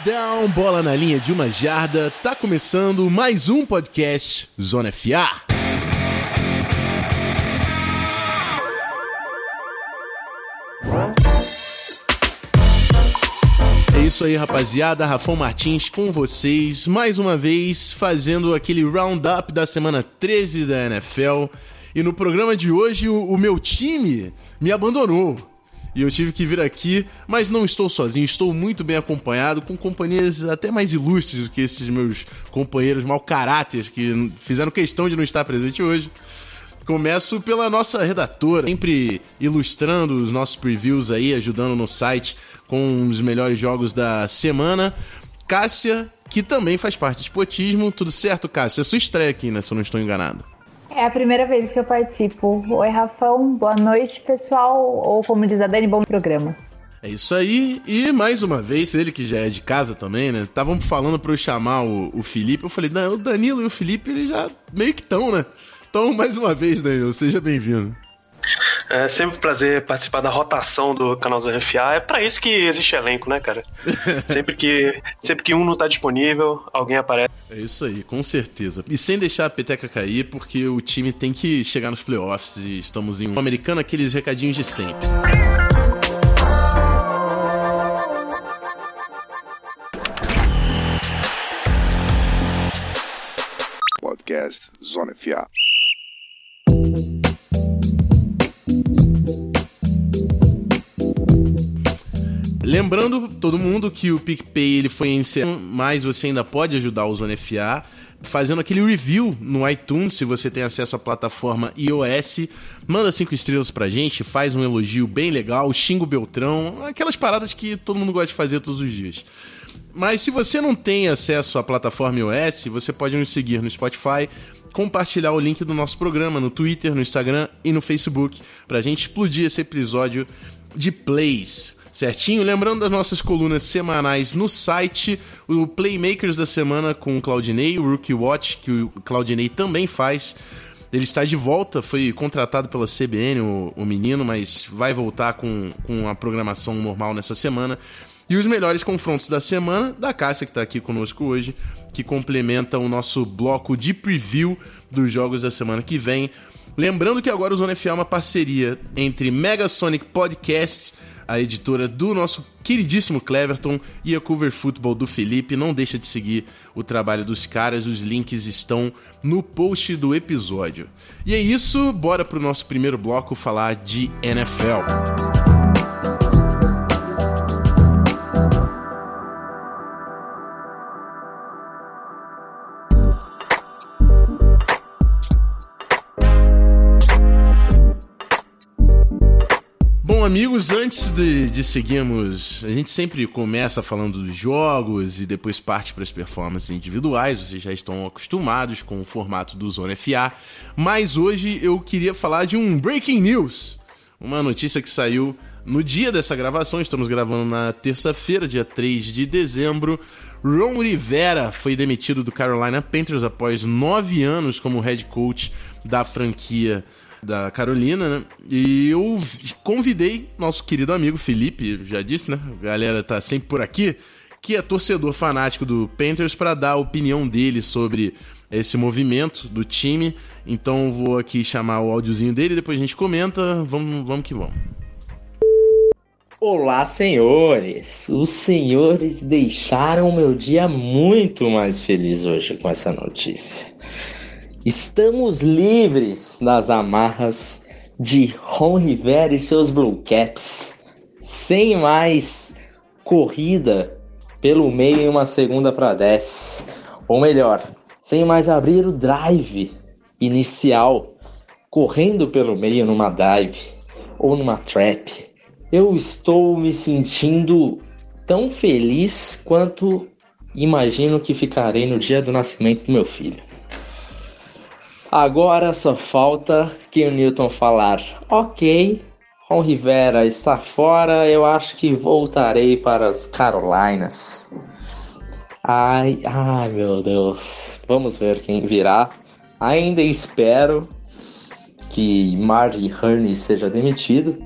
Touchdown, bola na linha de uma jarda. Tá começando mais um podcast Zona FA. É isso aí, rapaziada. Rafão Martins com vocês, mais uma vez fazendo aquele roundup da semana 13 da NFL. E no programa de hoje, o, o meu time me abandonou e eu tive que vir aqui, mas não estou sozinho, estou muito bem acompanhado, com companhias até mais ilustres do que esses meus companheiros mau caráteres que fizeram questão de não estar presente hoje. Começo pela nossa redatora, sempre ilustrando os nossos previews aí, ajudando no site com os melhores jogos da semana. Cássia, que também faz parte do Spotismo. Tudo certo, Cássia? É sua estreia aqui, né? Se eu não estou enganado. É a primeira vez que eu participo. Oi, Rafão. Boa noite, pessoal. Ou como diz a Dani, bom programa. É isso aí, e mais uma vez, ele que já é de casa também, né? Estavam falando para eu chamar o, o Felipe. Eu falei, não, o Danilo e o Felipe, eles já meio que estão, né? Então, mais uma vez, Danilo, seja bem-vindo. É sempre um prazer participar da rotação do canal do RFA. É para isso que existe elenco, né, cara? sempre, que, sempre que um não tá disponível, alguém aparece. É isso aí, com certeza. E sem deixar a peteca cair, porque o time tem que chegar nos playoffs e estamos em um americano, aqueles recadinhos de sempre. Podcast Zona FA. Lembrando todo mundo que o PicPay ele foi encerrado, mas você ainda pode ajudar o Zona FA fazendo aquele review no iTunes, se você tem acesso à plataforma iOS. Manda cinco estrelas pra gente, faz um elogio bem legal, xinga o Beltrão, aquelas paradas que todo mundo gosta de fazer todos os dias. Mas se você não tem acesso à plataforma iOS, você pode nos seguir no Spotify, compartilhar o link do nosso programa no Twitter, no Instagram e no Facebook, pra gente explodir esse episódio de plays. Certinho? Lembrando das nossas colunas semanais no site, o Playmakers da semana com o Claudinei, o Rookie Watch, que o Claudinei também faz. Ele está de volta, foi contratado pela CBN, o, o menino, mas vai voltar com, com a programação normal nessa semana. E os melhores confrontos da semana, da Cássia, que está aqui conosco hoje, que complementa o nosso bloco de preview dos jogos da semana que vem. Lembrando que agora o Zona FA é uma parceria entre Megasonic Podcasts a editora do nosso queridíssimo Cleverton e a Cover Football do Felipe. Não deixa de seguir o trabalho dos caras, os links estão no post do episódio. E é isso, bora pro nosso primeiro bloco falar de NFL. Amigos, antes de, de, seguirmos, a gente sempre começa falando dos jogos e depois parte para as performances individuais. Vocês já estão acostumados com o formato do Zona FA, mas hoje eu queria falar de um breaking news, uma notícia que saiu no dia dessa gravação. Estamos gravando na terça-feira, dia 3 de dezembro. Ron Rivera foi demitido do Carolina Panthers após nove anos como head coach da franquia da Carolina, né? E eu convidei nosso querido amigo Felipe, já disse, né? A galera tá sempre por aqui, que é torcedor fanático do Panthers, para dar a opinião dele sobre esse movimento do time. Então vou aqui chamar o áudiozinho dele, depois a gente comenta. Vamos, vamos que vamos. Olá, senhores! Os senhores deixaram meu dia muito mais feliz hoje com essa notícia. Estamos livres das amarras de Ron Rivera e seus Blue Caps, sem mais corrida pelo meio em uma segunda para 10. Ou melhor, sem mais abrir o drive inicial, correndo pelo meio numa dive ou numa trap. Eu estou me sentindo tão feliz quanto imagino que ficarei no dia do nascimento do meu filho. Agora só falta que o Newton falar: Ok, Ron Rivera está fora, eu acho que voltarei para as Carolinas. Ai, ai meu Deus, vamos ver quem virá. Ainda espero que Marty Herney seja demitido,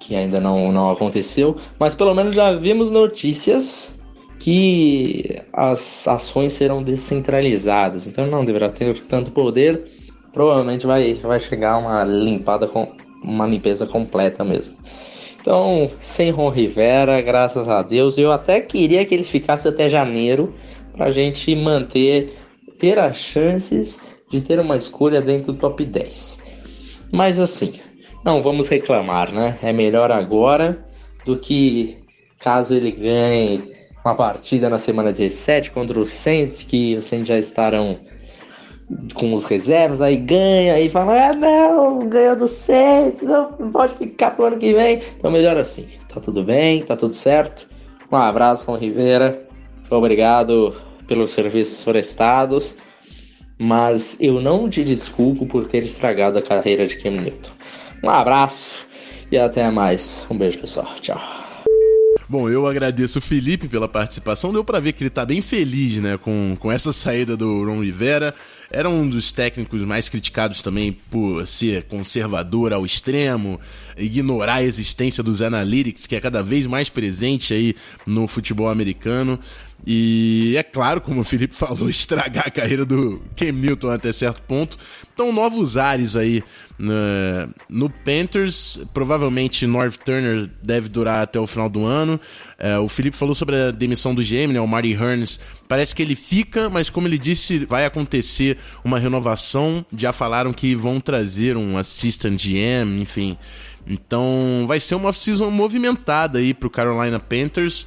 que ainda não, não aconteceu, mas pelo menos já vimos notícias que as ações serão descentralizadas, então não deverá ter tanto poder. Provavelmente vai, vai chegar uma limpada com uma limpeza completa mesmo. Então, sem Ron Rivera, graças a Deus, eu até queria que ele ficasse até janeiro para a gente manter, ter as chances de ter uma escolha dentro do top 10. Mas assim, não vamos reclamar, né? É melhor agora do que caso ele ganhe uma partida na semana 17 contra o Saints, que os Saints já estarão com os reservas, aí ganha e fala: Ah, não, ganhou do Saints, não pode ficar pro ano que vem. Então, melhor assim, tá tudo bem, tá tudo certo. Um abraço com Rivera, obrigado pelos serviços prestados, mas eu não te desculpo por ter estragado a carreira de Cam Newton. Um abraço e até mais. Um beijo, pessoal. Tchau. Bom, eu agradeço o Felipe pela participação. Deu para ver que ele tá bem feliz, né, com, com essa saída do Ron Rivera. Era um dos técnicos mais criticados também por ser conservador ao extremo, ignorar a existência dos analytics, que é cada vez mais presente aí no futebol americano. E é claro, como o Felipe falou, estragar a carreira do Cam Newton até certo ponto. Então, novos ares aí no, no Panthers. Provavelmente North Turner deve durar até o final do ano. É, o Felipe falou sobre a demissão do GM, né, o Marty Hearns. Parece que ele fica, mas como ele disse, vai acontecer uma renovação. Já falaram que vão trazer um assistant GM, enfim. Então vai ser uma off-season movimentada aí pro Carolina Panthers.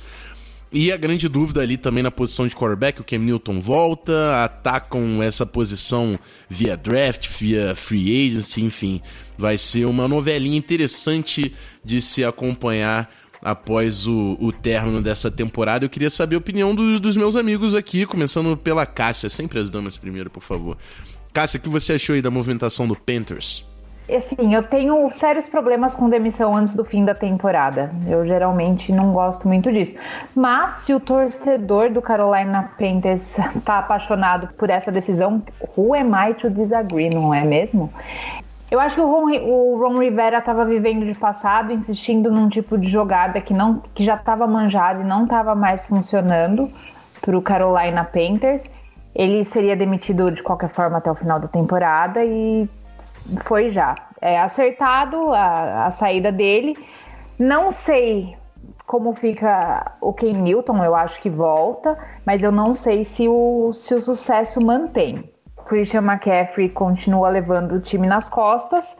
E a grande dúvida ali também na posição de quarterback, o Cam Newton volta, atacam essa posição via draft, via free agency, enfim. Vai ser uma novelinha interessante de se acompanhar após o, o término dessa temporada. Eu queria saber a opinião do, dos meus amigos aqui, começando pela Cássia, sempre as damas primeiro, por favor. Cássia, o que você achou aí da movimentação do Panthers? Assim, eu tenho sérios problemas com demissão antes do fim da temporada. Eu geralmente não gosto muito disso. Mas se o torcedor do Carolina Panthers tá apaixonado por essa decisão, who am I to disagree, não é mesmo? Eu acho que o Ron, o Ron Rivera estava vivendo de passado, insistindo num tipo de jogada que, não, que já estava manjado e não estava mais funcionando para o Carolina Panthers. Ele seria demitido de qualquer forma até o final da temporada e foi já. É acertado a, a saída dele. Não sei como fica o Ken Newton, eu acho que volta, mas eu não sei se o, se o sucesso mantém. Christian McCaffrey continua levando o time nas costas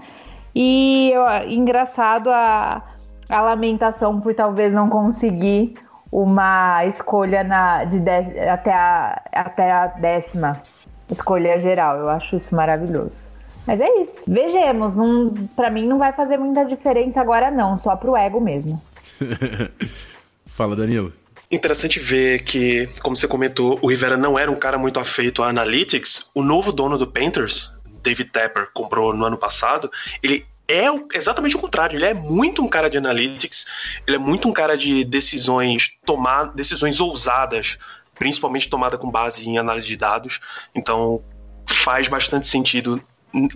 e engraçado a, a lamentação por talvez não conseguir uma escolha na, de, de até, a, até a décima escolha geral. Eu acho isso maravilhoso. Mas é isso. Vejamos. Não, pra mim não vai fazer muita diferença agora, não. Só pro ego mesmo. Fala, Danilo. Interessante ver que, como você comentou, o Rivera não era um cara muito afeito a analytics. O novo dono do Panthers, David Tepper, comprou no ano passado. Ele é exatamente o contrário. Ele é muito um cara de analytics. Ele é muito um cara de decisões tomar decisões ousadas, principalmente tomada com base em análise de dados. Então faz bastante sentido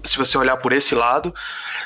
se você olhar por esse lado.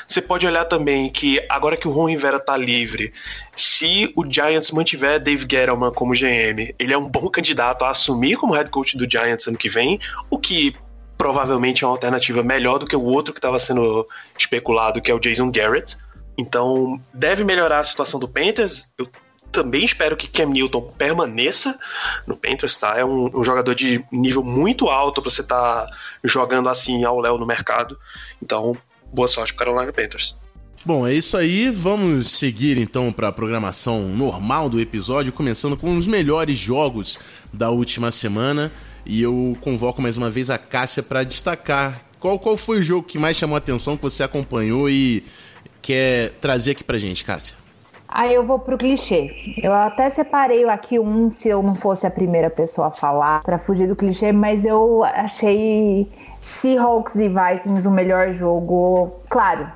Você pode olhar também que agora que o Ron Rivera tá livre, se o Giants mantiver Dave Gettleman como GM, ele é um bom candidato a assumir como head coach do Giants ano que vem, o que provavelmente é uma alternativa melhor do que o outro que estava sendo especulado, que é o Jason Garrett. Então, deve melhorar a situação do Panthers. Eu também espero que Cam Newton permaneça no Panthers, tá? É um, um jogador de nível muito alto para você estar tá jogando assim ao Léo no mercado. Então, boa sorte para o Carolina Panthers. Bom, é isso aí. Vamos seguir então para a programação normal do episódio, começando com os melhores jogos da última semana. E eu convoco mais uma vez a Cássia para destacar qual, qual foi o jogo que mais chamou a atenção, que você acompanhou e quer trazer aqui para gente, Cássia. Aí eu vou pro clichê. Eu até separei aqui um se eu não fosse a primeira pessoa a falar para fugir do clichê, mas eu achei Seahawks e Vikings o melhor jogo. Claro,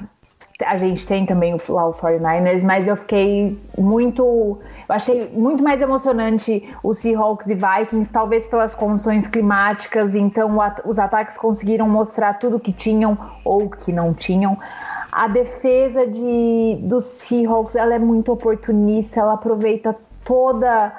a gente tem também o, lá o 49ers, mas eu fiquei muito. Eu achei muito mais emocionante o Seahawks e Vikings, talvez pelas condições climáticas, então os ataques conseguiram mostrar tudo que tinham ou que não tinham. A defesa de, do Seahawks ela é muito oportunista, ela aproveita toda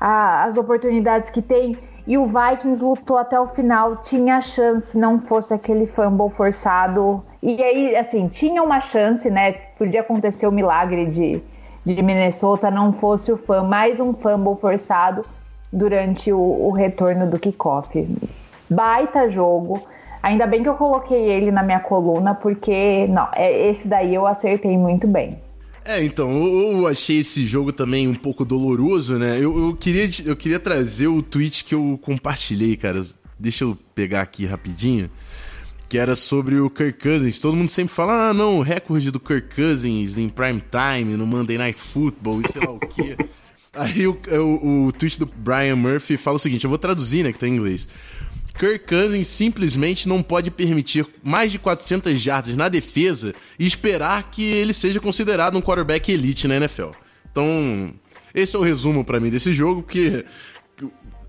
a, as oportunidades que tem. E o Vikings lutou até o final, tinha chance, não fosse aquele fumble forçado. E aí, assim, tinha uma chance, né? Podia acontecer o milagre de, de Minnesota, não fosse o fã, mais um fumble forçado durante o, o retorno do kickoff. Baita jogo. Ainda bem que eu coloquei ele na minha coluna, porque não, é, esse daí eu acertei muito bem. É, então, eu, eu, achei esse jogo também um pouco doloroso, né? Eu, eu, queria, eu queria trazer o tweet que eu compartilhei, cara. Deixa eu pegar aqui rapidinho. Que era sobre o Kirk Cousins. Todo mundo sempre fala, ah, não, o recorde do Kirk Cousins em prime time, no Monday Night Football e sei lá o quê. Aí o, o, o tweet do Brian Murphy fala o seguinte, eu vou traduzir, né, que tá em inglês. Kirk Cousins simplesmente não pode permitir mais de 400 jardas na defesa e esperar que ele seja considerado um quarterback elite na NFL. Então, esse é o resumo para mim desse jogo, porque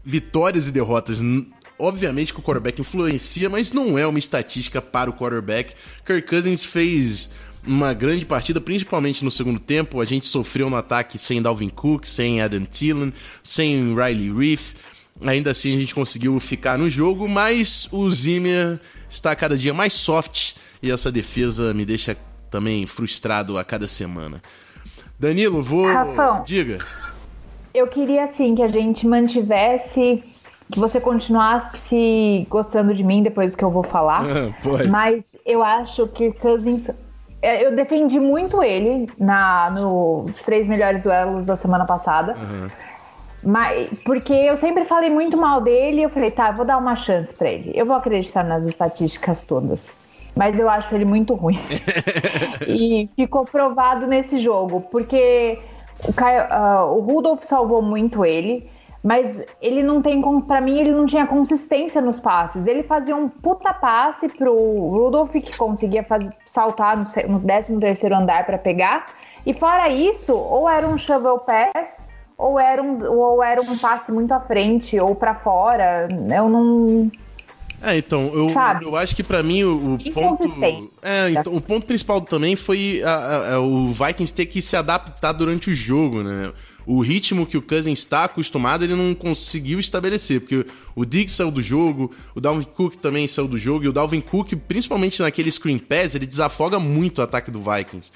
vitórias e derrotas obviamente que o quarterback influencia, mas não é uma estatística para o quarterback. Kirk Cousins fez uma grande partida, principalmente no segundo tempo. A gente sofreu no ataque sem Dalvin Cook, sem Adam Thielen, sem Riley Reef. Ainda assim a gente conseguiu ficar no jogo, mas o Zimmer está cada dia mais soft e essa defesa me deixa também frustrado a cada semana. Danilo, vou. Rafão, Diga. Eu queria assim que a gente mantivesse. Que você continuasse gostando de mim depois do que eu vou falar. Pode. Mas eu acho que Cousins. É, eu defendi muito ele na, nos três melhores duelos da semana passada. Uhum. Mas, porque eu sempre falei muito mal dele, eu falei, tá, vou dar uma chance para ele. Eu vou acreditar nas estatísticas todas. Mas eu acho ele muito ruim. e ficou provado nesse jogo, porque o, Caio, uh, o Rudolph salvou muito ele, mas ele não tem, para mim, ele não tinha consistência nos passes. Ele fazia um puta passe pro Rudolph, que conseguia faz, saltar no, no 13 terceiro andar para pegar. E fora isso, ou era um shovel pass ou era um, ou era um passe muito à frente ou para fora. Eu não. É, então, eu, eu acho que para mim o, o ponto. É, então, o ponto principal também foi a, a, a, o Vikings ter que se adaptar durante o jogo, né? O ritmo que o Cousins está acostumado, ele não conseguiu estabelecer, porque o Diggs saiu do jogo, o Dalvin Cook também saiu do jogo, e o Dalvin Cook, principalmente naquele screen pass, ele desafoga muito o ataque do Vikings.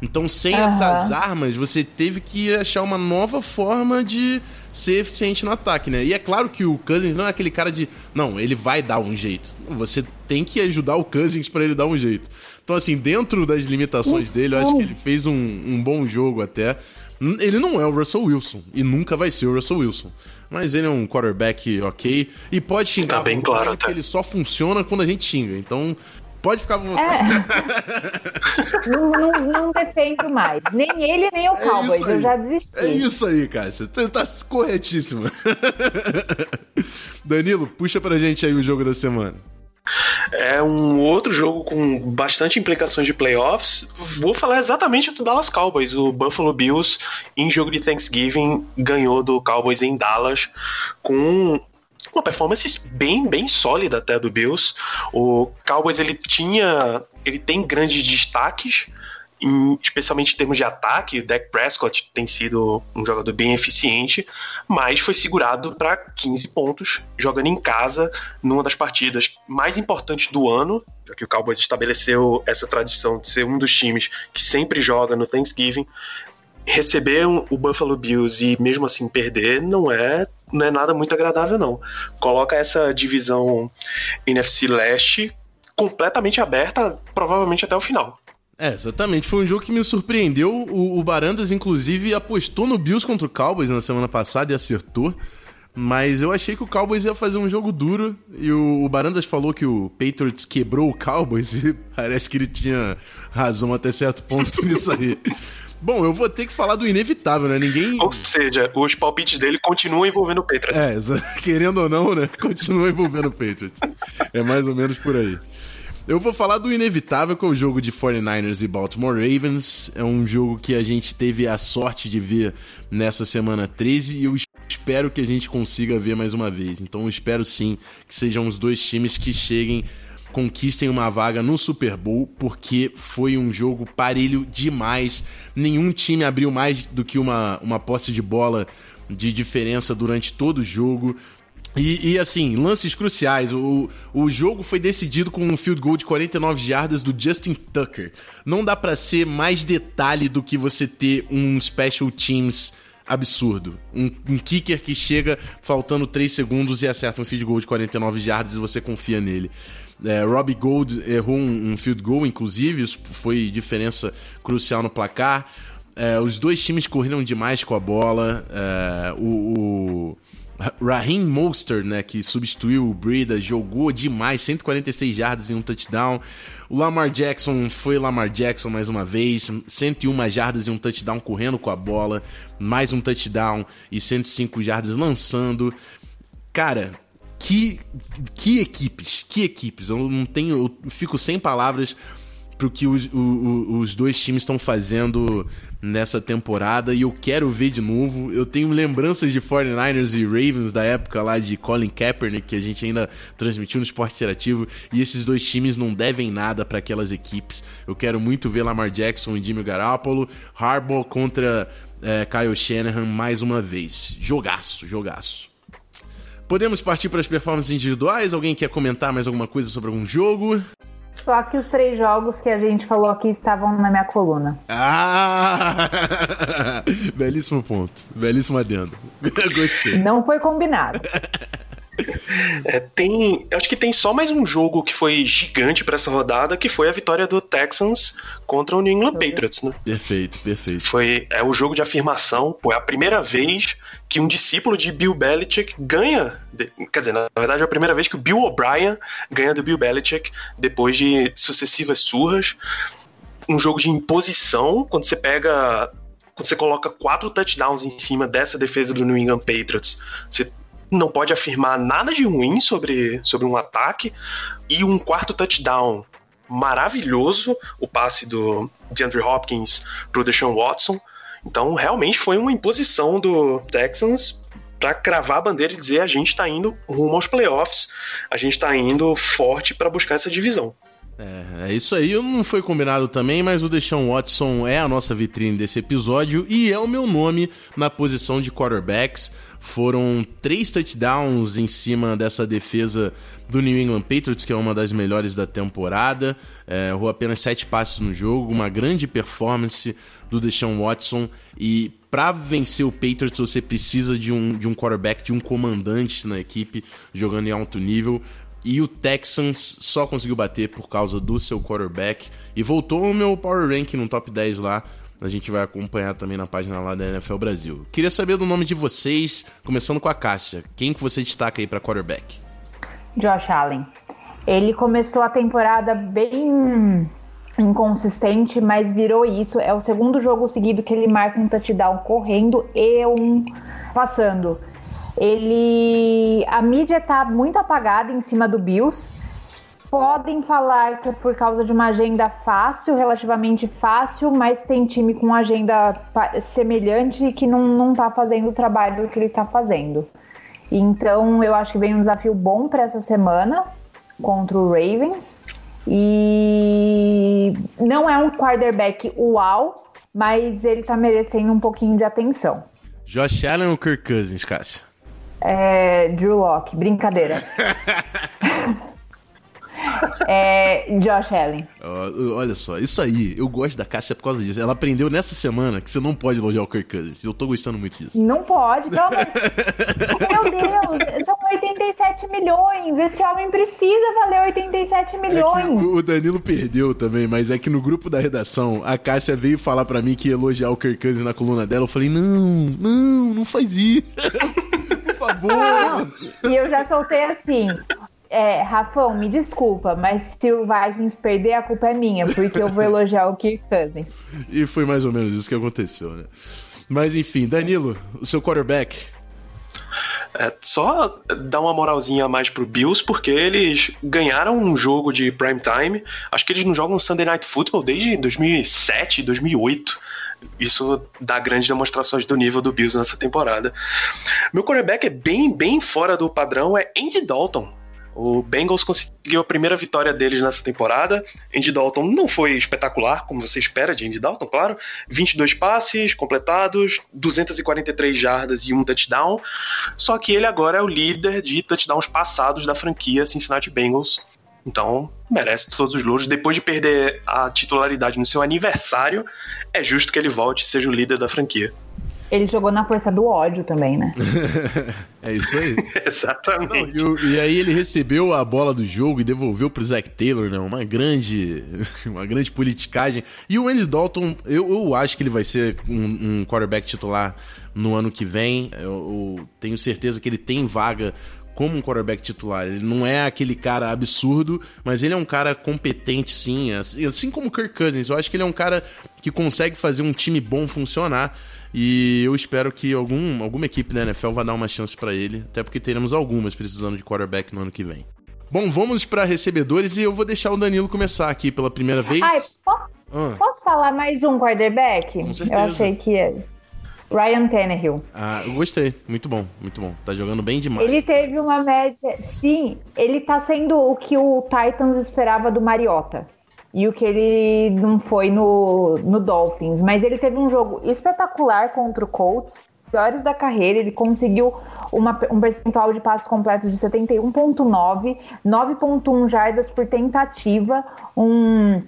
Então, sem uhum. essas armas, você teve que achar uma nova forma de ser eficiente no ataque, né? E é claro que o Cousins não é aquele cara de, não, ele vai dar um jeito. Você tem que ajudar o Cousins para ele dar um jeito. Então, assim, dentro das limitações dele, eu acho que ele fez um, um bom jogo até. Ele não é o Russell Wilson e nunca vai ser o Russell Wilson mas ele é um quarterback ok. E pode xingar. Tá bem claro, até. ele só funciona quando a gente xinga. Então, Pode ficar à vontade. É. não, não, não, defendo mais. Nem ele, nem o é Cowboys. Eu já desisti. É isso aí, cara. Você tá, tá corretíssimo. Danilo, puxa pra gente aí o jogo da semana. É um outro jogo com bastante implicações de playoffs. Vou falar exatamente do Dallas Cowboys. O Buffalo Bills, em jogo de Thanksgiving, ganhou do Cowboys em Dallas com uma performance bem, bem sólida até do Bills. O Cowboys ele tinha, ele tem grandes destaques, em, especialmente em termos de ataque. O Dak Prescott tem sido um jogador bem eficiente, mas foi segurado para 15 pontos jogando em casa numa das partidas mais importantes do ano, já que o Cowboys estabeleceu essa tradição de ser um dos times que sempre joga no Thanksgiving receber o Buffalo Bills e mesmo assim perder não é, não é nada muito agradável, não. Coloca essa divisão NFC Leste completamente aberta, provavelmente até o final. É, exatamente. Foi um jogo que me surpreendeu. O, o Barandas, inclusive, apostou no Bills contra o Cowboys na semana passada e acertou. Mas eu achei que o Cowboys ia fazer um jogo duro. E o, Barandas falou que o Patriots quebrou o Cowboys. E parece que ele tinha razão até certo ponto nisso aí. Bom, eu vou ter que falar do inevitável, né? Ninguém. Ou seja, os palpites dele continuam envolvendo o Patriots. É, querendo ou não, né? Continua envolvendo o Patriots. É mais ou menos por aí. Eu vou falar do inevitável, que é o jogo de 49ers e Baltimore Ravens. É um jogo que a gente teve a sorte de ver nessa semana 13 e eu espero que a gente consiga ver mais uma vez. Então eu espero sim que sejam os dois times que cheguem conquistem uma vaga no Super Bowl, porque foi um jogo parelho demais. Nenhum time abriu mais do que uma, uma posse de bola de diferença durante todo o jogo. E, e, assim, lances cruciais. O, o jogo foi decidido com um field goal de 49 jardas do Justin Tucker. Não dá para ser mais detalhe do que você ter um special teams absurdo. Um, um, kicker que chega faltando 3 segundos e acerta um field goal de 49 jardas e você confia nele. É, Robbie Gold errou um, um, field goal, inclusive, isso foi diferença crucial no placar. É, os dois times correram demais com a bola. É, o, o Raheem Mostert, né, que substituiu o Breda, jogou demais, 146 jardas em um touchdown. O Lamar Jackson foi Lamar Jackson mais uma vez, 101 jardas e um touchdown correndo com a bola, mais um touchdown e 105 jardas lançando. Cara, que que equipes, que equipes. Eu não tenho, eu fico sem palavras pro que os, os, os dois times estão fazendo nessa temporada e eu quero ver de novo. Eu tenho lembranças de 49ers e Ravens da época lá de Colin Kaepernick que a gente ainda transmitiu no esporte interativo e esses dois times não devem nada para aquelas equipes. Eu quero muito ver Lamar Jackson e Jimmy Garoppolo, Harbaugh contra é, Kyle Shanahan mais uma vez. Jogaço, jogaço. Podemos partir para as performances individuais? Alguém quer comentar mais alguma coisa sobre algum jogo? Só que os três jogos que a gente falou aqui estavam na minha coluna. Ah! Belíssimo ponto. Belíssimo adendo. Gostei. Não foi combinado. É, tem, acho que tem só mais um jogo que foi gigante para essa rodada, que foi a vitória do Texans contra o New England Patriots, né? Perfeito, perfeito. Foi é o jogo de afirmação, pô, é a primeira vez que um discípulo de Bill Belichick ganha, de, quer dizer, na verdade é a primeira vez que o Bill O'Brien ganha do Bill Belichick depois de sucessivas surras. Um jogo de imposição, quando você pega quando você coloca quatro touchdowns em cima dessa defesa do New England Patriots, você não pode afirmar nada de ruim sobre, sobre um ataque. E um quarto touchdown maravilhoso, o passe do DeAndre Hopkins pro Deshaun Watson. Então, realmente foi uma imposição do Texans para cravar a bandeira e dizer a gente está indo rumo aos playoffs, a gente está indo forte para buscar essa divisão. É, é isso aí, não foi combinado também, mas o Deshaun Watson é a nossa vitrine desse episódio e é o meu nome na posição de quarterbacks. Foram três touchdowns em cima dessa defesa do New England Patriots, que é uma das melhores da temporada. É, errou apenas sete passes no jogo, uma grande performance do Deshaun Watson. E para vencer o Patriots, você precisa de um, de um quarterback, de um comandante na equipe, jogando em alto nível. E o Texans só conseguiu bater por causa do seu quarterback. E voltou o meu power ranking no top 10 lá a gente vai acompanhar também na página lá da NFL Brasil. Queria saber do nome de vocês, começando com a Cássia. Quem que você destaca aí para quarterback? Josh Allen. Ele começou a temporada bem inconsistente, mas virou isso. É o segundo jogo seguido que ele marca um touchdown correndo e um passando. Ele a mídia tá muito apagada em cima do Bills podem falar que é por causa de uma agenda fácil, relativamente fácil, mas tem time com agenda semelhante e que não, não tá fazendo o trabalho que ele tá fazendo. Então eu acho que vem um desafio bom para essa semana contra o Ravens. E não é um quarterback uau, mas ele tá merecendo um pouquinho de atenção. Josh Allen ou Kirk Cousins, Cássia? É, Drew Locke, brincadeira. é Josh Allen. Olha só, isso aí, eu gosto da Cássia por causa disso. Ela aprendeu nessa semana que você não pode elogiar o Kirk Cousins. Eu tô gostando muito disso. Não pode, pelo amor Meu Deus, são 87 milhões. Esse homem precisa valer 87 milhões. É o Danilo perdeu também, mas é que no grupo da redação, a Cássia veio falar para mim que ia elogiar o Kirk Cousins na coluna dela. Eu falei, não, não, não faz isso. por favor. E eu já soltei assim. É, Rafão, me desculpa, mas se o Vikings perder, a culpa é minha, porque eu vou elogiar o Kirk Cousins. E foi mais ou menos isso que aconteceu, né? Mas enfim, Danilo, o seu quarterback. É, só dar uma moralzinha a mais pro Bills, porque eles ganharam um jogo de prime time. Acho que eles não jogam Sunday Night Football desde 2007, 2008. Isso dá grandes demonstrações do nível do Bills nessa temporada. Meu quarterback é bem, bem fora do padrão, é Andy Dalton O Bengals conseguiu a primeira vitória deles nessa temporada. Andy Dalton não foi espetacular, como você espera de Andy Dalton, claro. 22 passes completados, 243 jardas e um touchdown. Só que ele agora é o líder de touchdowns passados da franquia Cincinnati Bengals. Então, merece todos os louros. Depois de perder a titularidade no seu aniversário, é justo que ele volte e seja o líder da franquia. Ele jogou na força do ódio também, né? é isso aí. Exatamente. Não, e, e, aí ele recebeu a bola do jogo e devolveu pro Zach Taylor, né? Uma grande, uma grande politicagem. E o Andy Dalton, eu, eu acho que ele vai ser um, um quarterback titular no ano que vem. Eu, eu tenho certeza que ele tem vaga como um quarterback titular. Ele não é aquele cara absurdo, mas ele é um cara competente, sim. Assim como o Kirk Cousins. Eu acho que ele é um cara que consegue fazer um time bom funcionar. E eu espero que algum, alguma equipe da NFL vá dar uma chance para ele, até porque teremos algumas precisando de quarterback no ano que vem. Bom, vamos para recebedores e eu vou deixar o Danilo começar aqui pela primeira vez. Ai, posso, ah. posso falar mais um quarterback? Com certeza. Eu achei que é. Ryan Tannehill. Ah, eu gostei. Muito bom, muito bom. Tá jogando bem demais. Ele teve uma média. Sim, ele tá sendo o que o Titans esperava do Mariota e o que ele não foi no, no Dolphins. Mas ele teve um jogo espetacular contra o Colts, piores da carreira. Ele conseguiu uma, um percentual de passes completos de 71,9, 9,1 jardas por tentativa, um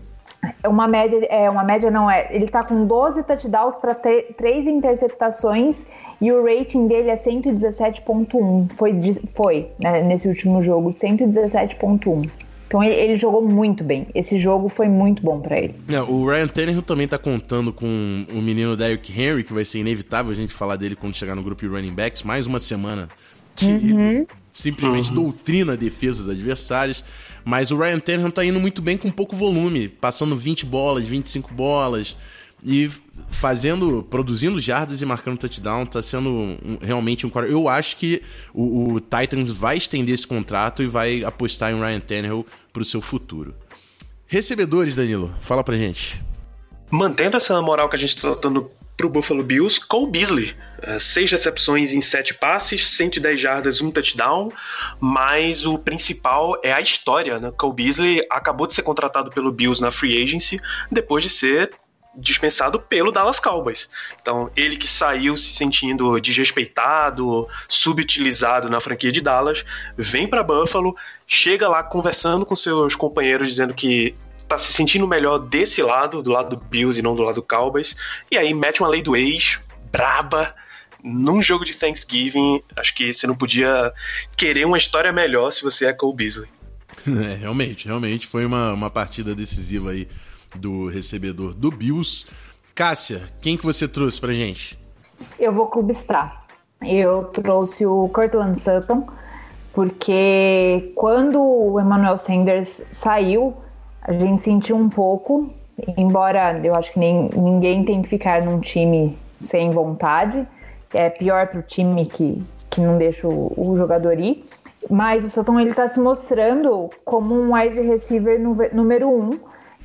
uma média, é, uma média não é, ele tá com 12 touchdowns para 3 interceptações e o rating dele é 117.1, foi, foi né, nesse último jogo, 117.1. Então ele, ele, jogou muito bem. Esse jogo foi muito bom para ele. É, o Ryan Tannehill também tá contando com o menino Derrick Henry, que vai ser inevitável a gente falar dele quando chegar no grupo de running backs. Mais uma semana que uhum. simplesmente uhum. doutrina a defesa dos adversários. Mas o Ryan Tannehill tá indo muito bem com pouco volume, passando 20 bolas, 25 bolas e fazendo, produzindo jardas e marcando touchdown, tá sendo um, realmente um Eu acho que o, o, Titans vai estender esse contrato e vai apostar em Ryan Tannehill pro seu futuro. Recebedores, Danilo, fala pra gente. Mantendo essa moral que a gente tá dando pro Buffalo Bills, Cole Beasley. Uh, seis recepções em sete passes, 110 jardas, um touchdown, mas o principal é a história, né? Cole Beasley acabou de ser contratado pelo Bills na free agency depois de ser dispensado pelo Dallas Cowboys. Então, ele que saiu se sentindo desrespeitado, subutilizado na franquia de Dallas, vem para Buffalo, chega lá conversando com seus companheiros dizendo que tá se sentindo melhor desse lado, do lado do Bills e não do lado do Cowboys, e aí mete uma lei do ex, braba, num jogo de Thanksgiving, acho que você não podia querer uma história melhor se você é Cole Beasley. É, realmente, realmente foi uma, uma partida decisiva aí do recebedor do Bills. Cássia, quem que você trouxe pra gente? Eu vou clubistar. Eu trouxe o Cortland Sutton, porque quando o Emmanuel Sanders saiu, a gente sentiu um pouco, embora eu acho que nem, ninguém tem que ficar num time sem vontade. É pior para o time que, que não deixa o, o jogador ir. Mas o Sutton ele está se mostrando como um wide receiver número um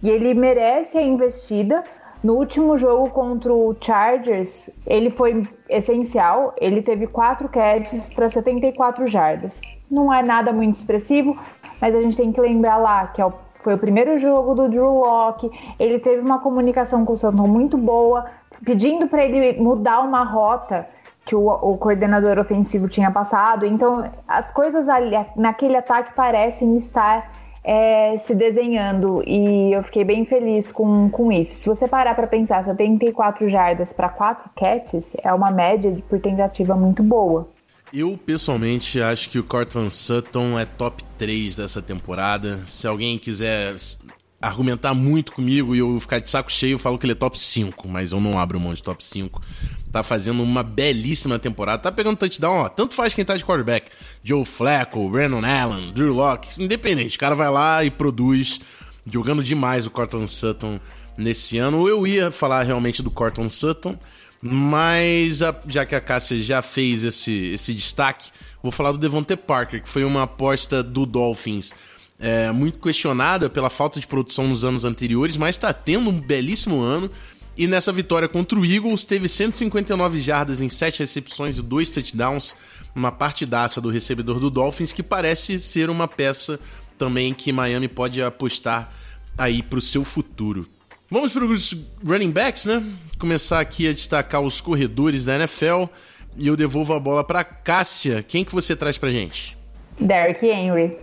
e ele merece a investida. No último jogo contra o Chargers, ele foi essencial. Ele teve quatro catches para 74 jardas. Não é nada muito expressivo, mas a gente tem que lembrar lá que é o, foi o primeiro jogo do Drew Locke. Ele teve uma comunicação com o Santon muito boa, pedindo para ele mudar uma rota que o, o, coordenador ofensivo tinha passado. Então, as coisas ali, naquele ataque parecem estar é, se desenhando e eu fiquei bem feliz com, com isso. Se você parar para pensar, 74 jardas para 4 catches é uma média de, por tentativa muito boa. Eu pessoalmente acho que o Cortland Sutton é top 3 dessa temporada. Se alguém quiser argumentar muito comigo e eu ficar de saco cheio, eu falo que ele é top 5, mas eu não abro mão de top 5 tá fazendo uma belíssima temporada. Tá pegando touchdown, ó. Tanto faz quem tá de quarterback. Joe Flacco, Brandon Allen, Drew Locke, independente. O cara vai lá e produz, jogando demais o Cortland Sutton nesse ano. Eu ia falar realmente do Cortland Sutton, mas a, já que a Cássia já fez esse, esse destaque, vou falar do Devonte Parker, que foi uma aposta do Dolphins. É, muito questionada pela falta de produção nos anos anteriores, mas está tendo um belíssimo ano E nessa vitória contra o Eagles, teve 159 jardas em 7 recepções e 2 touchdowns, uma partidaça do recebedor do Dolphins, que parece ser uma peça também que Miami pode apostar aí para o seu futuro. Vamos para os running backs, né? Começar aqui a destacar os corredores da NFL e eu devolvo a bola para Cássia. Quem que você traz para gente? Derrick Henry.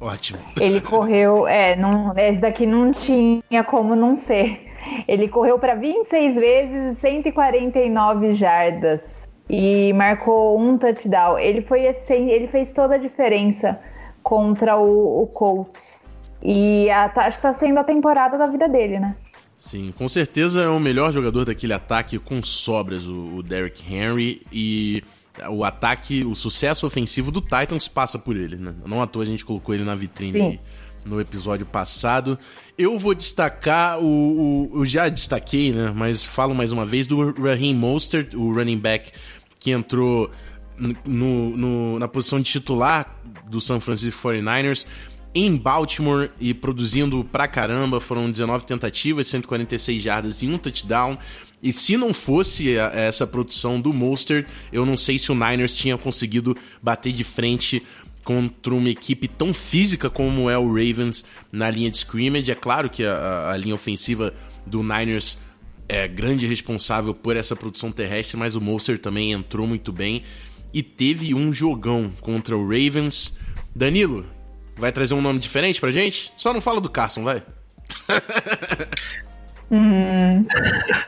Ótimo. Ele correu, é, não, esse daqui não tinha como não ser. Ele correu para 26 vezes 149 jardas e marcou um touchdown. Ele foi assim, ele fez toda a diferença contra o, o Colts. E a, acho que tá sendo a temporada da vida dele, né? Sim, com certeza é o melhor jogador daquele ataque com sobras, o, o Derrick Henry. E o ataque, o sucesso ofensivo do Titans passa por ele, né? Não à toa a gente colocou ele na vitrine no episódio passado. Eu vou destacar o, o, Eu já destaquei, né? Mas falo mais uma vez do Raheem Mostert, o running back que entrou no, no, na posição de titular do San Francisco 49ers em Baltimore e produzindo pra caramba. Foram 19 tentativas, 146 jardas e um touchdown. E se não fosse a, essa produção do Monster, eu não sei se o Niners tinha conseguido bater de frente contra uma equipe tão física como é o Ravens na linha de scrimmage. É claro que a, a linha ofensiva do Niners é grande responsável por essa produção terrestre, mas o Monster também entrou muito bem e teve um jogão contra o Ravens. Danilo, vai trazer um nome diferente pra gente? Só não fala do Carson, vai. Hum.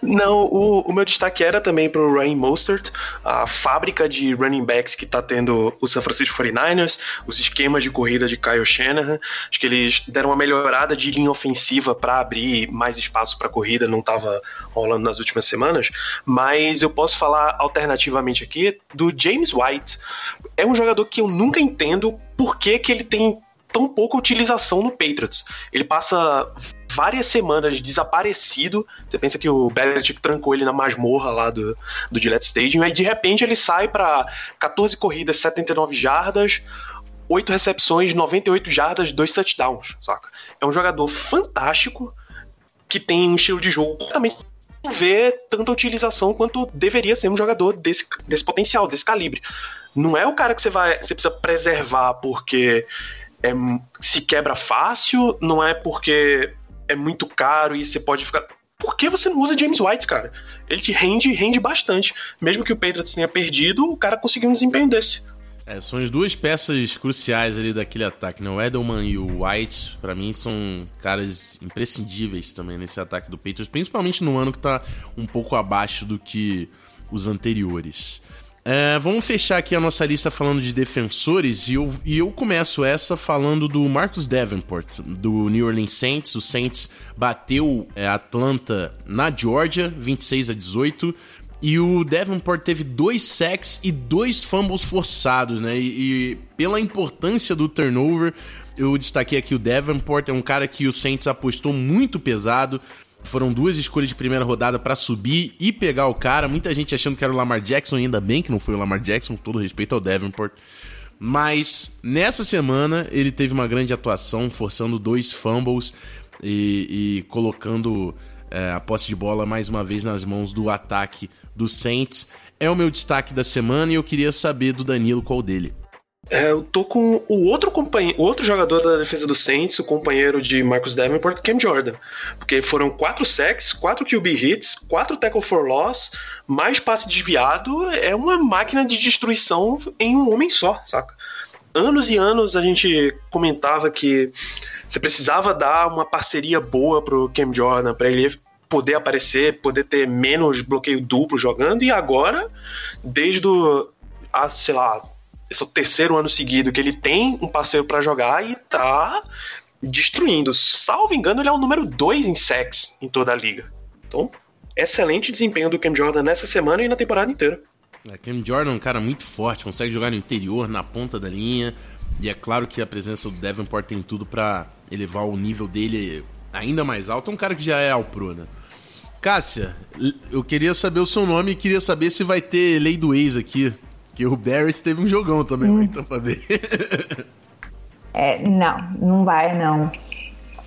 Não, o, o, meu destaque era também pro Ryan Mostert, a fábrica de running backs que tá tendo o San Francisco 49ers, os esquemas de corrida de Kyle Shanahan. Acho que eles deram uma melhorada de linha ofensiva para abrir mais espaço para corrida, não tava rolando nas últimas semanas. Mas eu posso falar alternativamente aqui do James White. É um jogador que eu nunca entendo por que, que ele tem tão pouca utilização no Patriots. Ele passa várias semanas desaparecido. Você pensa que o Belichick trancou ele na masmorra lá do, do Gillette Stadium, e de repente ele sai para 14 corridas, 79 jardas, 8 recepções, 98 jardas, 2 touchdowns, saca? É um jogador fantástico que tem um estilo de jogo completamente vê tanta utilização quanto deveria ser um jogador desse, desse potencial, desse calibre. Não é o cara que você vai, você precisa preservar porque é, se quebra fácil, não é porque é muito caro e você pode ficar. Por que você não usa James White, cara? Ele te rende, rende bastante. Mesmo que o Patriots tenha perdido, o cara conseguiu um desempenho desse. É, são as duas peças cruciais ali daquele ataque, né? O Edelman e o White, para mim, são caras imprescindíveis também nesse ataque do Patriots, principalmente no ano que tá um pouco abaixo do que os anteriores. É, vamos fechar aqui a nossa lista falando de defensores e eu, e eu começo essa falando do Marcus Davenport, do New Orleans Saints. O Saints bateu é, Atlanta na Georgia, 26 a 18. E o Davenport teve dois sacks e dois fumbles forçados, né? E, e, pela importância do turnover, eu destaquei aqui o Davenport, é um cara que o Saints apostou muito pesado. Foram duas escolhas de primeira rodada para subir e pegar o cara. Muita gente achando que era o Lamar Jackson, ainda bem que não foi o Lamar Jackson, com todo respeito ao Davenport. Mas nessa semana ele teve uma grande atuação, forçando dois fumbles e, e colocando é, a posse de bola mais uma vez nas mãos do ataque do Saints. É o meu destaque da semana e eu queria saber do Danilo qual dele. É, eu tô com o outro companheiro, outro jogador da defesa do Saints, o companheiro de Marcus Davenport, Cam Jordan. Porque foram quatro sacks, quatro QB hits, quatro tackle for loss, mais passe desviado. É uma máquina de destruição em um homem só, saca? Anos e anos a gente comentava que você precisava dar uma parceria boa pro Cam Jordan para ele poder aparecer, poder ter menos bloqueio duplo jogando, e agora, desde o, a, sei lá, esse é o terceiro ano seguido que ele tem um parceiro para jogar e tá destruindo. Salvo engano, ele é o número 2 em sacks em toda a liga. Então, excelente desempenho do Cam Jordan nessa semana e na temporada inteira. É, Cam Jordan é um cara muito forte, consegue jogar no interior, na ponta da linha. E é claro que a presença do Davenport tem tudo para elevar o nível dele ainda mais alto. É um cara que já é ao pro, né? Cássia, eu queria saber o seu nome e queria saber se vai ter lei do ex aqui porque o Barrett teve um jogão também hum. lá em Tampa Bay. é, não, não vai não.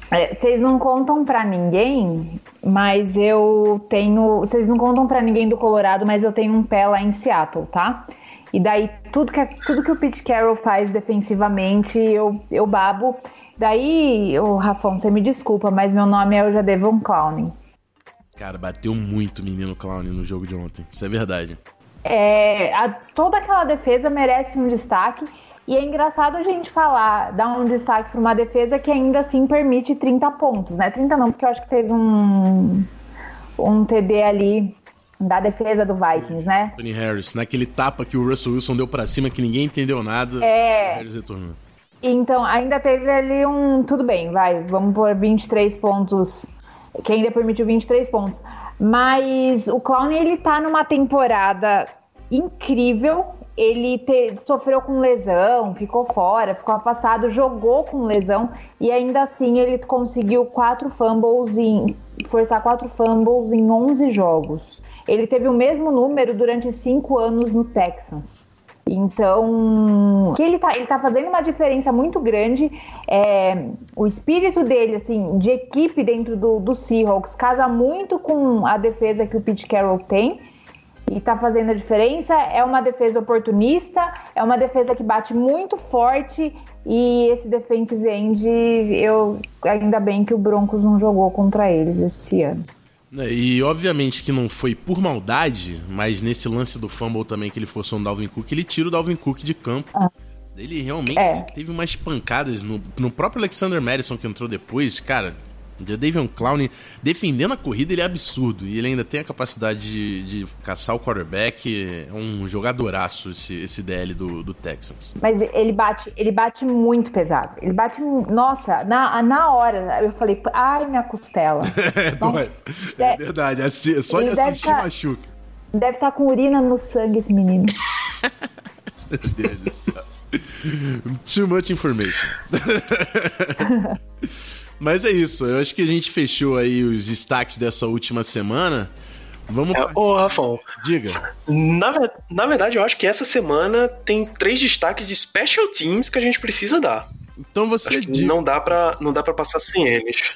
É, vocês não contam para ninguém, mas eu tenho. Vocês não contam para ninguém do Colorado, mas eu tenho um pé lá em Seattle, tá? E daí tudo que, tudo que o Pete Carroll faz defensivamente, eu, eu babo. Daí, o Rafão, você me desculpa, mas meu nome é o Jadevon Clowney. Cara, bateu muito o menino Clowney no jogo de ontem. Isso é verdade. É, a, toda aquela defesa merece um destaque. E é engraçado a gente falar, dar um destaque para uma defesa que ainda assim permite 30 pontos, né? 30 não, porque eu acho que teve um, um TD ali da defesa do Vikings, né? Tony Harris, naquele tapa que o Russell Wilson deu para cima que ninguém entendeu nada. É. O Harris retornou. Então, ainda teve ali um. Tudo bem, vai, vamos por 23 pontos. Que ainda permitiu 23 pontos. Mas o Clown, ele tá numa temporada incrível. Ele te, sofreu com lesão, ficou fora, ficou afastado, jogou com lesão e ainda assim ele conseguiu quatro fumbles em forçar quatro fumbles em 11 jogos. Ele teve o mesmo número durante cinco anos no Texans. Então, que ele tá, ele tá fazendo uma diferença muito grande. É, o espírito dele, assim, de equipe dentro do, do Seahawks casa muito com a defesa que o Pete Carroll tem e tá fazendo a diferença. É uma defesa oportunista, é uma defesa que bate muito forte e esse defensive end, eu ainda bem que o Broncos não jogou contra eles esse ano. É, e obviamente que não foi por maldade, mas nesse lance do fumble também que ele forçou no Dalvin Cook, ele tira o Dalvin Cook de campo. Ah. Ele realmente é. teve umas pancadas no, no próprio Alexander Madison que entrou depois, cara. O Davion Clown defendendo a corrida, ele é absurdo. E ele ainda tem a capacidade de, de caçar o quarterback. É um jogadoraço esse, esse DL do, do Texans. Mas ele bate, ele bate muito pesado. Ele bate. Nossa, na, na hora eu falei, ai, minha costela. é, é, verdade, é, só de assistir tá, machuca. Deve estar tá com urina no sangue esse menino. Meu Deus do céu. Too much information. Mas é isso, eu acho que a gente fechou aí os destaques dessa última semana. Vamos. É, ô, Rafão. Diga. Na, na verdade, eu acho que essa semana tem três destaques de special teams que a gente precisa dar. Então você diga. Não dá pra, não dá pra passar sem eles.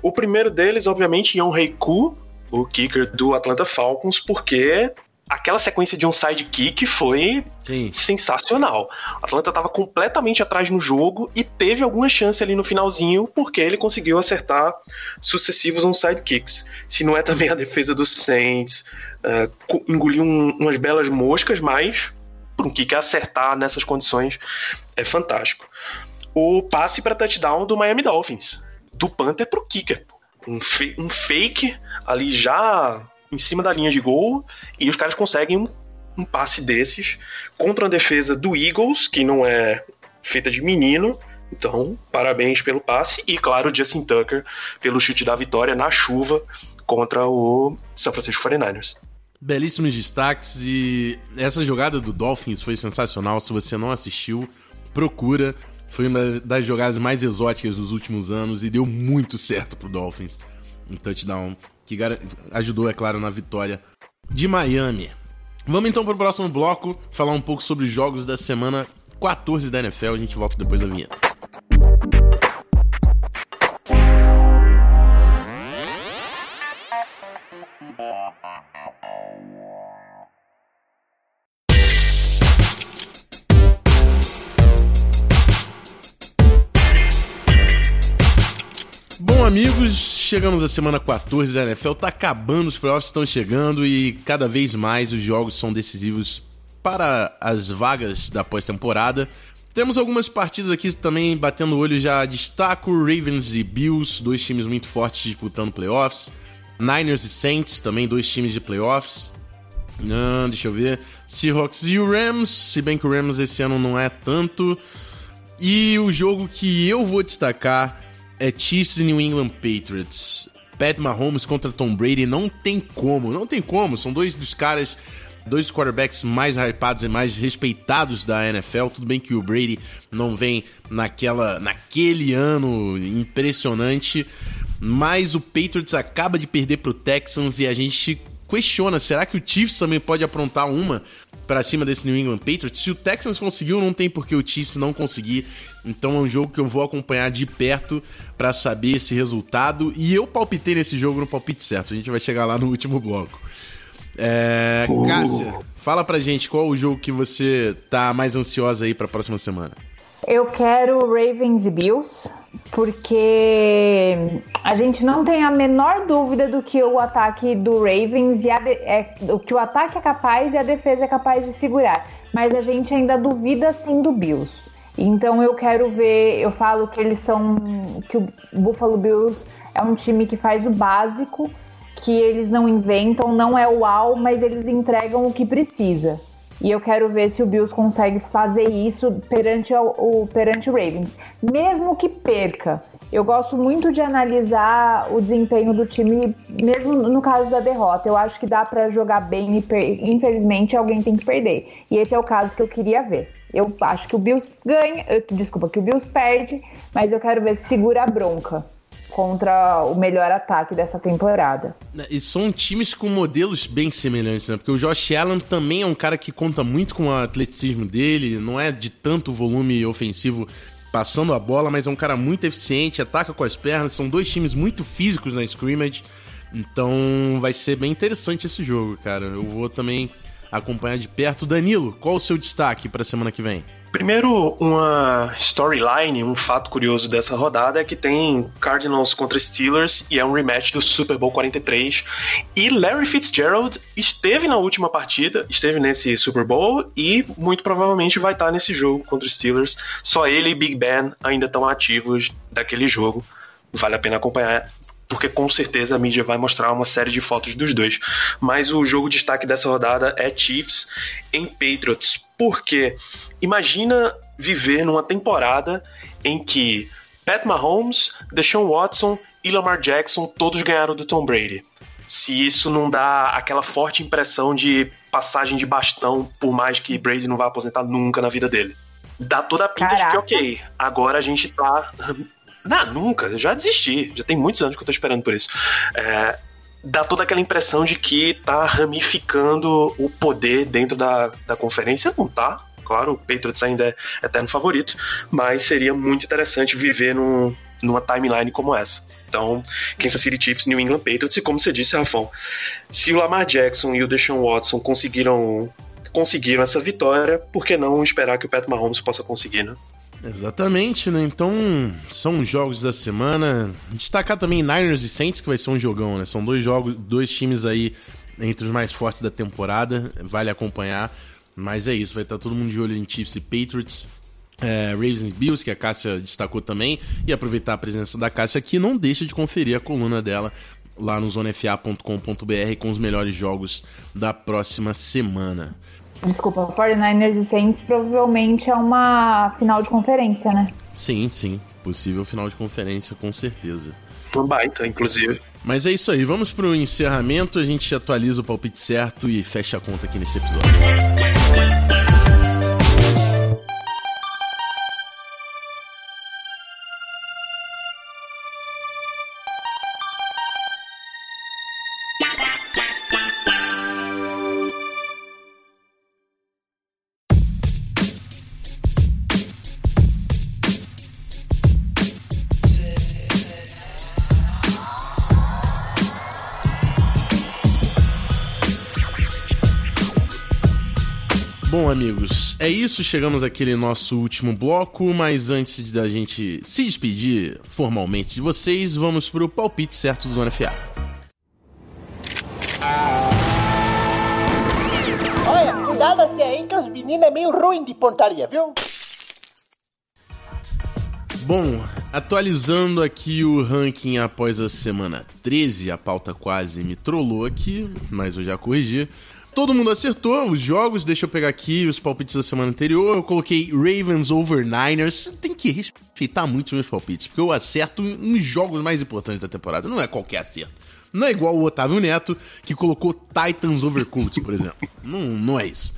O primeiro deles, obviamente, é um Reiku, o kicker do Atlanta Falcons, porque aquela sequência de um sidekick foi Sim. sensacional. O Atlanta estava completamente atrás no jogo e teve alguma chance ali no finalzinho porque ele conseguiu acertar sucessivos on sidekicks. Se não é também a defesa dos Saints, uh, engoliu um, umas belas moscas, mas um kick acertar nessas condições é fantástico. O passe para touchdown do Miami Dolphins, do Panther pro kicker. Um, um fake ali já em cima da linha de gol e os caras conseguem um, um passe desses contra a defesa do Eagles, que não é feita de menino. Então, parabéns pelo passe e, claro, Justin Tucker pelo chute da vitória na chuva contra o São Francisco 49ers. Belíssimos destaques e essa jogada do Dolphins foi sensacional. Se você não assistiu, procura. Foi uma das jogadas mais exóticas dos últimos anos e deu muito certo pro Dolphins. Um touchdown que ajudou, é claro, na vitória de Miami. Vamos então para o próximo bloco, falar um pouco sobre os jogos da semana 14 da NFL. A gente volta depois da vinheta. Bom, amigos, chegamos à semana 14 da NFL, tá acabando, os playoffs estão chegando e cada vez mais os jogos são decisivos para as vagas da pós-temporada. Temos algumas partidas aqui também batendo o olho, já destaco Ravens e Bills, dois times muito fortes disputando playoffs. Niners e Saints, também dois times de playoffs. Não, deixa eu ver. Seahawks e o Rams, se bem que o Rams esse ano não é tanto. E o jogo que eu vou destacar é Chiefs e New England Patriots. Pat Mahomes contra Tom Brady não tem como, não tem como. São dois dos caras, dois quarterbacks mais hypados e mais respeitados da NFL. Tudo bem que o Brady não vem naquela, naquele ano impressionante, mas o Patriots acaba de perder pro Texans e a gente questiona, será que o Chiefs também pode aprontar uma para cima desse New England Patriots? Se o Texans conseguiu, não tem por que o Chiefs não conseguir. Então é um jogo que eu vou acompanhar de perto para saber esse resultado. E eu palpitei nesse jogo no palpite certo. A gente vai chegar lá no último bloco. É, Cássia, fala pra gente qual o jogo que você tá mais ansiosa aí pra próxima semana. Eu quero Ravens e Bills, porque a gente não tem a menor dúvida do que o ataque do Ravens e a é, o que o ataque é capaz e a defesa é capaz de segurar. Mas a gente ainda duvida sim do Bills. Então eu quero ver, eu falo que eles são que o Buffalo Bills é um time que faz o básico, que eles não inventam, não é uau, mas eles entregam o que precisa. E eu quero ver se o Bills consegue fazer isso perante o, perante o Ravens. Mesmo que perca, eu gosto muito de analisar o desempenho do time, mesmo no caso da derrota. Eu acho que dá para jogar bem e, infelizmente, alguém tem que perder. E esse é o caso que eu queria ver. Eu acho que o Bills ganha, eu, desculpa, que o Bills perde, mas eu quero ver se segura a bronca contra o melhor ataque dessa temporada. Né, e são times com modelos bem semelhantes, né? Porque o Josh Allen também é um cara que conta muito com o atleticismo dele, não é de tanto volume ofensivo passando a bola, mas é um cara muito eficiente, ataca com as pernas, são dois times muito físicos na scrimmage. Então vai ser bem interessante esse jogo, cara. Eu vou também acompanhar de perto. Danilo, qual o seu destaque para a semana que vem? Primeiro, uma storyline, um fato curioso dessa rodada é que tem Cardinals contra Steelers e é um rematch do Super Bowl 43. E Larry Fitzgerald esteve na última partida, esteve nesse Super Bowl e muito provavelmente vai estar nesse jogo contra Steelers. Só ele e Big Ben ainda estão ativos daquele jogo. Vale a pena acompanhar porque com certeza a mídia vai mostrar uma série de fotos dos dois. Mas o jogo de destaque dessa rodada é Chiefs em Patriots. Porque imagina viver numa temporada em que Pat Mahomes, Deshaun Watson e Lamar Jackson todos ganharam do Tom Brady. Se isso não dá aquela forte impressão de passagem de bastão, por mais que Brady não vá aposentar nunca na vida dele. Dá toda a pinta Caraca. de que, ok, agora a gente tá não, nunca. Já desisti. Já tem muitos anos que eu tô esperando por isso. É, dá toda aquela impressão de que tá ramificando o poder dentro da, da conferência. Não tá. Claro, o Patriots ainda é eterno favorito, mas seria muito interessante viver num, numa timeline como essa. Então, Kansas City Chiefs, New England Patriots, e como você disse, Rafão, se o Lamar Jackson e o Deshaun Watson conseguiram conseguiram essa vitória, por que não esperar que o Pat Mahomes possa conseguir, né? Exatamente, né? Então, são os jogos da semana. Destacar também Niners e Saints, que vai ser um jogão, né? São dois jogos, dois times aí entre os mais fortes da temporada. Vale acompanhar. Mas é isso, vai estar todo mundo de olho em Chiefs e Patriots. É, Ravens e Bills, que a Cássia destacou também. E aproveitar a presença da Cássia aqui, não deixa de conferir a coluna dela lá no zonefa.com.br com os melhores jogos da próxima semana. Desculpa, 49ers e Saints provavelmente é uma final de conferência, né? Sim, sim. Possível final de conferência, com certeza. Uma baita, inclusive. Mas é isso aí, vamos pro encerramento, a gente atualiza o palpite certo e fecha a conta aqui nesse episódio. Amigos, é isso. Chegamos àquele nosso último bloco, mas antes da gente se despedir formalmente de vocês, vamos pro palpite certo do Zona FA. Olha, cuidado assim aí que os meninos é meio ruim de pontaria, viu? Bom, atualizando aqui o ranking após a semana 13, a pauta quase me trollou aqui, mas eu já corrigi. Todo mundo acertou os jogos, deixa eu pegar aqui os palpites da semana anterior. Eu coloquei Ravens over Niners. Tem que respeitar muito os meus palpites, porque eu acerto nos jogos mais importantes da temporada. Não é qualquer acerto. Não é igual o Otávio Neto, que colocou Titans over Colts, por exemplo. não, não é isso.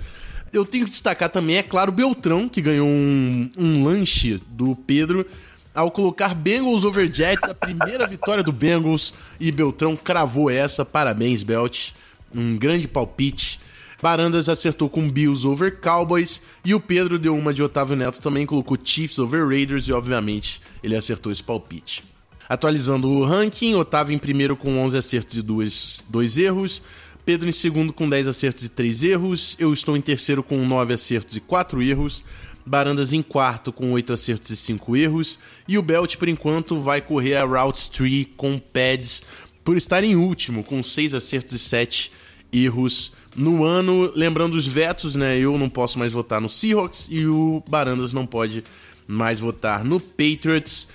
Eu tenho que destacar também, é claro, o Beltrão, que ganhou um, um lanche do Pedro ao colocar Bengals over Jets, a primeira vitória do Bengals, e Beltrão cravou essa. Parabéns, Belt. Um grande palpite. Barandas acertou com Bills over Cowboys e o Pedro deu uma de Otávio Neto também, colocou Chiefs over Raiders e obviamente ele acertou esse palpite. Atualizando o ranking, Otávio em primeiro com 11 acertos e 2, 2 erros, Pedro em segundo com 10 acertos e 3 erros, eu estou em terceiro com 9 acertos e 4 erros, Barandas em quarto com 8 acertos e 5 erros, e o Belt por enquanto vai correr a Route 3 com pads por estar em último com 6 acertos e 7 erros no ano. Lembrando os vetos, né? Eu não posso mais votar no Seahawks e o Barandas não pode mais votar no Patriots.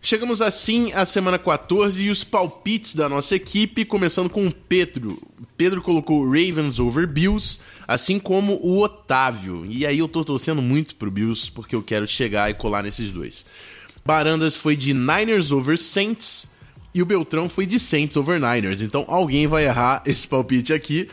Chegamos assim à semana 14 e os palpites da nossa equipe, começando com o Pedro. Pedro colocou Ravens over Bills, assim como o Otávio. E aí eu tô torcendo muito pro Bills, porque eu quero chegar e colar nesses dois. Barandas foi de Niners over Saints e o Beltrão foi de Saints over Niners. Então alguém vai errar esse palpite aqui.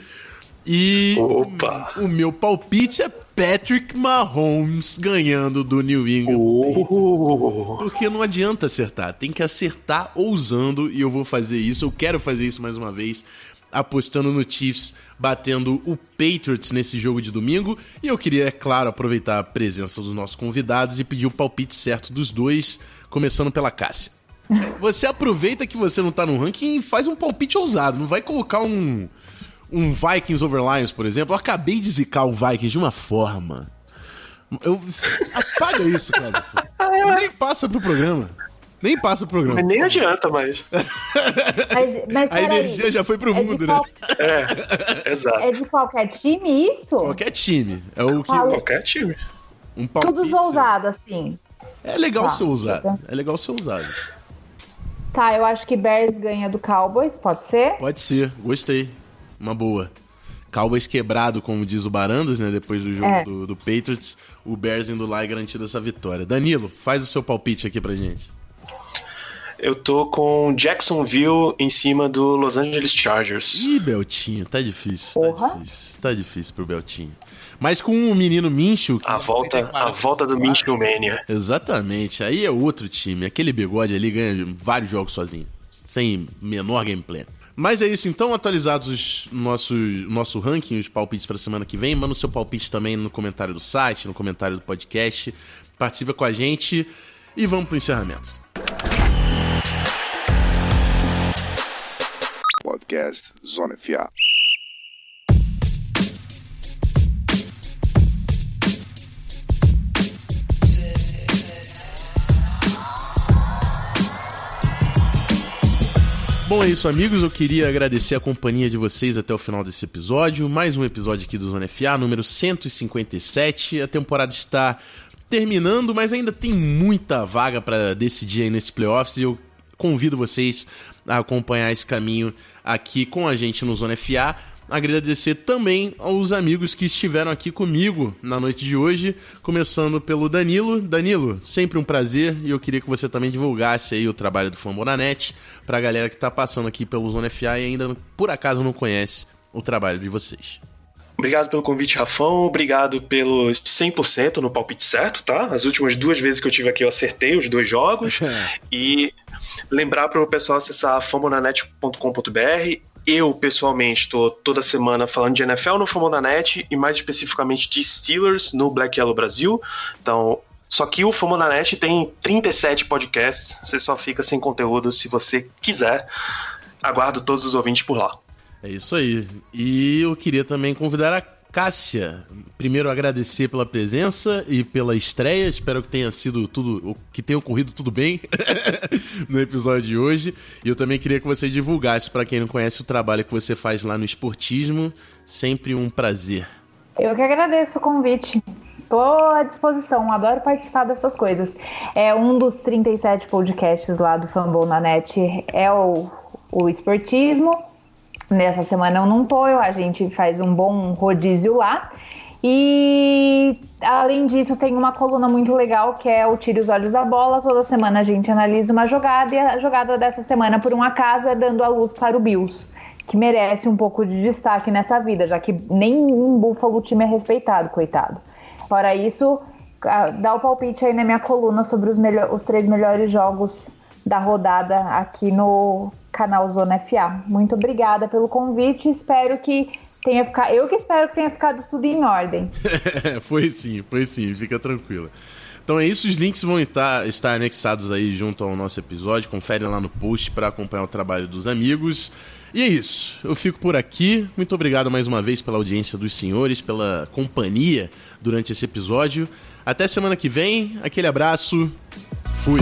E Opa. o meu palpite é Patrick Mahomes ganhando do New England. Oh. Porque não adianta acertar, tem que acertar ousando e eu vou fazer isso. Eu quero fazer isso mais uma vez, apostando no Chiefs, batendo o Patriots nesse jogo de domingo. E eu queria, é claro, aproveitar a presença dos nossos convidados e pedir o palpite certo dos dois, começando pela Cássia. Você aproveita que você não tá no ranking e faz um palpite ousado, não vai colocar um um Vikings over Lions, por exemplo. Eu acabei de zicar o Vikings de uma forma. Eu... Apaga isso, cara. Nem passa pro programa. Nem passa pro programa. Mas nem adianta mais. Mas, mas A energia já foi pro é mundo, né? qual- É, exato. É de qualquer time isso? Qualquer time. É o que. Qualquer time. Um palpite. Tudo ousado, assim. É legal Tá, ser ousado. tá. É legal ser ousado. Tá, eu acho que Bears ganha do Cowboys, pode ser? Pode ser, gostei. Uma boa. Cowboys quebrado, como diz o Barandas, né? Depois do jogo É. do, do Patriots. O Bears indo lá e garantindo essa vitória. Danilo, faz o seu palpite aqui pra gente. Eu tô com Jacksonville em cima do Los Angeles Chargers. Ih, Beltinho, tá difícil, Porra. tá difícil. Tá difícil pro Beltinho. Mas com o menino Mincho... que- A volta, a volta do Minshew Mania. Exatamente, aí é outro time. Aquele bigode ali ganha vários jogos sozinho, sem menor gameplay. Mas é isso, então, atualizados os nossos, nosso ranking, os palpites para semana que vem. Manda o seu palpite também no comentário do site, no comentário do podcast. Participa com a gente e vamos pro encerramento. Podcast Zona FA. Bom, é isso, amigos. Eu queria agradecer a companhia de vocês até o final desse episódio. Mais um episódio aqui do Zona FA, número 157. A temporada está terminando, mas ainda tem muita vaga para decidir aí nesse playoffs e eu convido vocês a acompanhar esse caminho aqui com a gente no Zona FA. Agradecer também aos amigos que estiveram aqui comigo na noite de hoje, começando pelo Danilo. Danilo, sempre um prazer e eu queria que você também divulgasse aí o trabalho do Fambonanet pra galera que tá passando aqui pelo Zona FA e ainda por acaso não conhece o trabalho de vocês. Obrigado pelo convite, Rafão. Obrigado pelo 100% no palpite certo, tá? As últimas duas vezes que eu tive aqui eu acertei os dois jogos. e lembrar para o pessoal acessar famonanet.com.br. Eu, pessoalmente, estou toda semana falando de NFL no Famonanet e mais especificamente de Steelers no Black Yellow Brasil. Então, só que o Famonanet tem 37 podcasts. Você só fica sem conteúdo se você quiser. Aguardo todos os ouvintes por lá. É isso aí. E eu queria também convidar a Cássia. Primeiro agradecer pela presença e pela estreia. Espero que tenha sido tudo, que tenha ocorrido tudo bem no episódio de hoje. E eu também queria que você divulgasse para quem não conhece o trabalho que você faz lá no esportismo. Sempre um prazer. Eu que agradeço o convite. Tô à disposição, adoro participar dessas coisas. É um dos 37 podcasts lá do Fumble na Net é o, o esportismo. Nessa semana eu não tô, a gente faz um bom rodízio lá. E além disso, tem uma coluna muito legal que é o Tire os Olhos da Bola. Toda semana a gente analisa uma jogada e a jogada dessa semana, por um acaso, é dando a luz para o Bills, que merece um pouco de destaque nessa vida, já que nenhum Buffalo time é respeitado, coitado. Fora isso, dá o palpite aí na minha coluna sobre os, melhor- os três melhores jogos da rodada aqui no canal Zona FA. Muito obrigada pelo convite. Espero que tenha ficado. Eu que espero que tenha ficado tudo em ordem. foi sim, foi sim, fica tranquila. Então é isso, os links vão estar, estar anexados aí junto ao nosso episódio. Confere lá no post para acompanhar o trabalho dos amigos. E é isso, eu fico por aqui. Muito obrigado mais uma vez pela audiência dos senhores, pela companhia durante esse episódio. Até semana que vem, aquele abraço, fui!